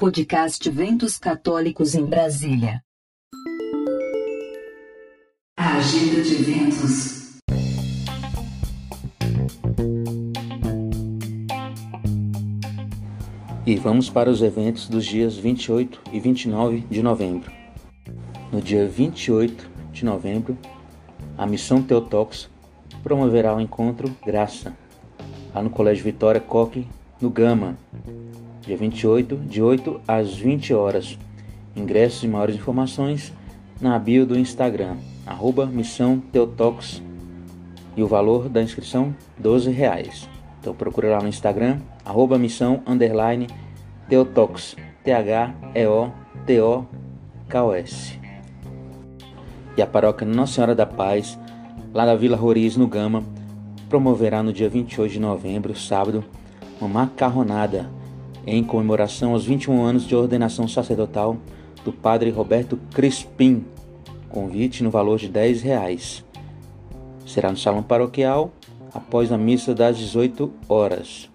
Podcast Ventos Católicos em Brasília. A agenda de eventos. E vamos para os eventos dos dias 28 e 29 de novembro. No dia 28 de novembro, a Missão Teotox promoverá o encontro Graça, lá no Colégio Vitória Coque, no Gama, dia 28, de 8 às 20 horas. Ingressos e maiores informações na bio do Instagram, arroba Missão Teotox, e o valor da inscrição, 12 reais. Então procura lá no Instagram, arroba Missão Underline Teotox, T-H-E-O-T-O-K-O-S. E a paróquia Nossa Senhora da Paz, lá da Vila Roriz, no Gama, promoverá no dia 28 de novembro, sábado, uma macarronada em comemoração aos 21 anos de ordenação sacerdotal do padre Roberto Crispim. Convite no valor de 10 reais. Será no salão paroquial após a missa das 18 horas.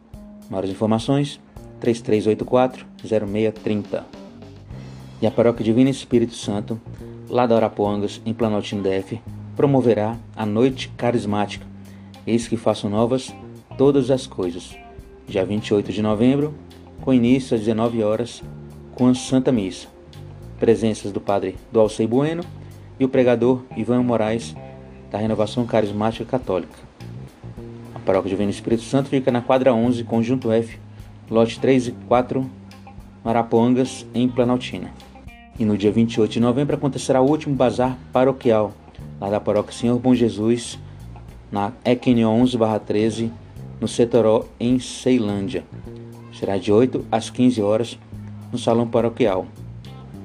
Maiores informações 3384 0630. E a Paróquia Divino Espírito Santo, lá da Arapuangas, em Planaltino DF, promoverá a Noite Carismática. Eis que façam novas todas as coisas. Dia 28 de novembro, com início às 19 horas, com a Santa Missa. Presenças do Padre Dualcei Bueno e o pregador Ivan Moraes, da Renovação Carismática Católica. A Paróquia Divino Espírito Santo fica na quadra 11, conjunto F, lote 3 e 4, Marapongas, em Planaltina. E no dia 28 de novembro acontecerá o último bazar paroquial, lá da Paróquia Senhor Bom Jesus, na EQN 11-13, no Setoró, em Ceilândia. Será de 8 às 15 horas no Salão Paroquial.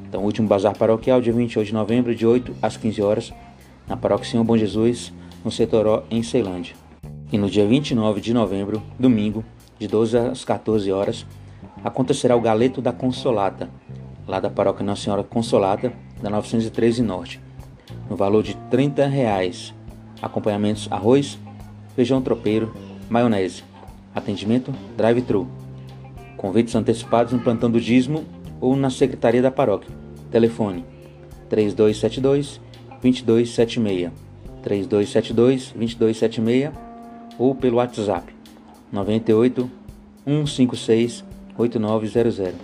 Então, último bazar paroquial, dia 28 de novembro, de 8 às 15 horas, na Paróquia Senhor Bom Jesus, no Setoró, em Ceilândia. E no dia 29 de novembro, domingo, de 12 às 14 horas, acontecerá o Galeto da Consolata, lá da Paróquia Nossa Senhora Consolata, da 913 Norte, no valor de 30 reais. Acompanhamentos arroz, feijão tropeiro, maionese. Atendimento drive-thru. Convites antecipados no plantão do dízimo ou na secretaria da paróquia. Telefone 3272 2276 3272 2276 ou pelo WhatsApp 98 156 8900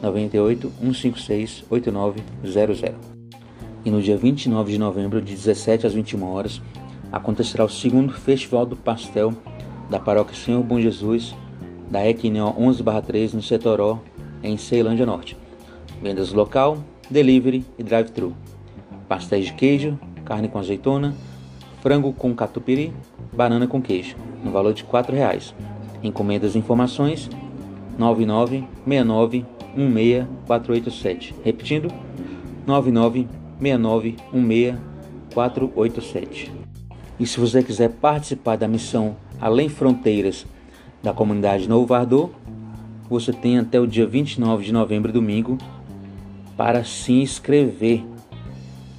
98 156 8900. E no dia 29 de novembro, de 17 às 21 horas, acontecerá o segundo Festival do Pastel da Paróquia Senhor Bom Jesus, da EQNO 11-3 no Setoró, em Ceilândia Norte. Vendas local, delivery e drive-thru. Pastéis de queijo, carne com azeitona, frango com catupiry, banana com queijo, no valor de R$ 4,00. Encomendas e informações 996916487. Repetindo, 996916487. E se você quiser participar da missão Além Fronteiras da comunidade Novo Vardô, você tem até o dia 29 de novembro, domingo, para se inscrever.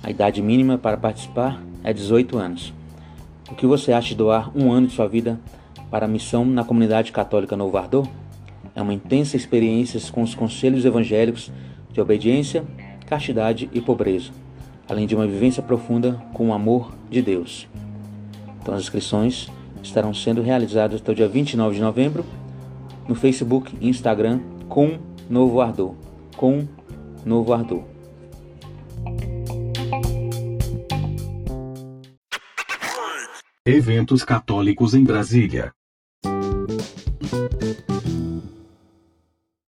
A idade mínima para participar é 18 anos. O que você acha de doar um ano de sua vida para a missão na comunidade católica Novo Vardô? É uma intensa experiência com os conselhos evangélicos de obediência, castidade e pobreza, além de uma vivência profunda com o amor de Deus. Então as inscrições estarão sendo realizadas até o dia 29 de novembro no Facebook e Instagram com Novo Ardor. Com Novo Ardor. Eventos católicos em Brasília.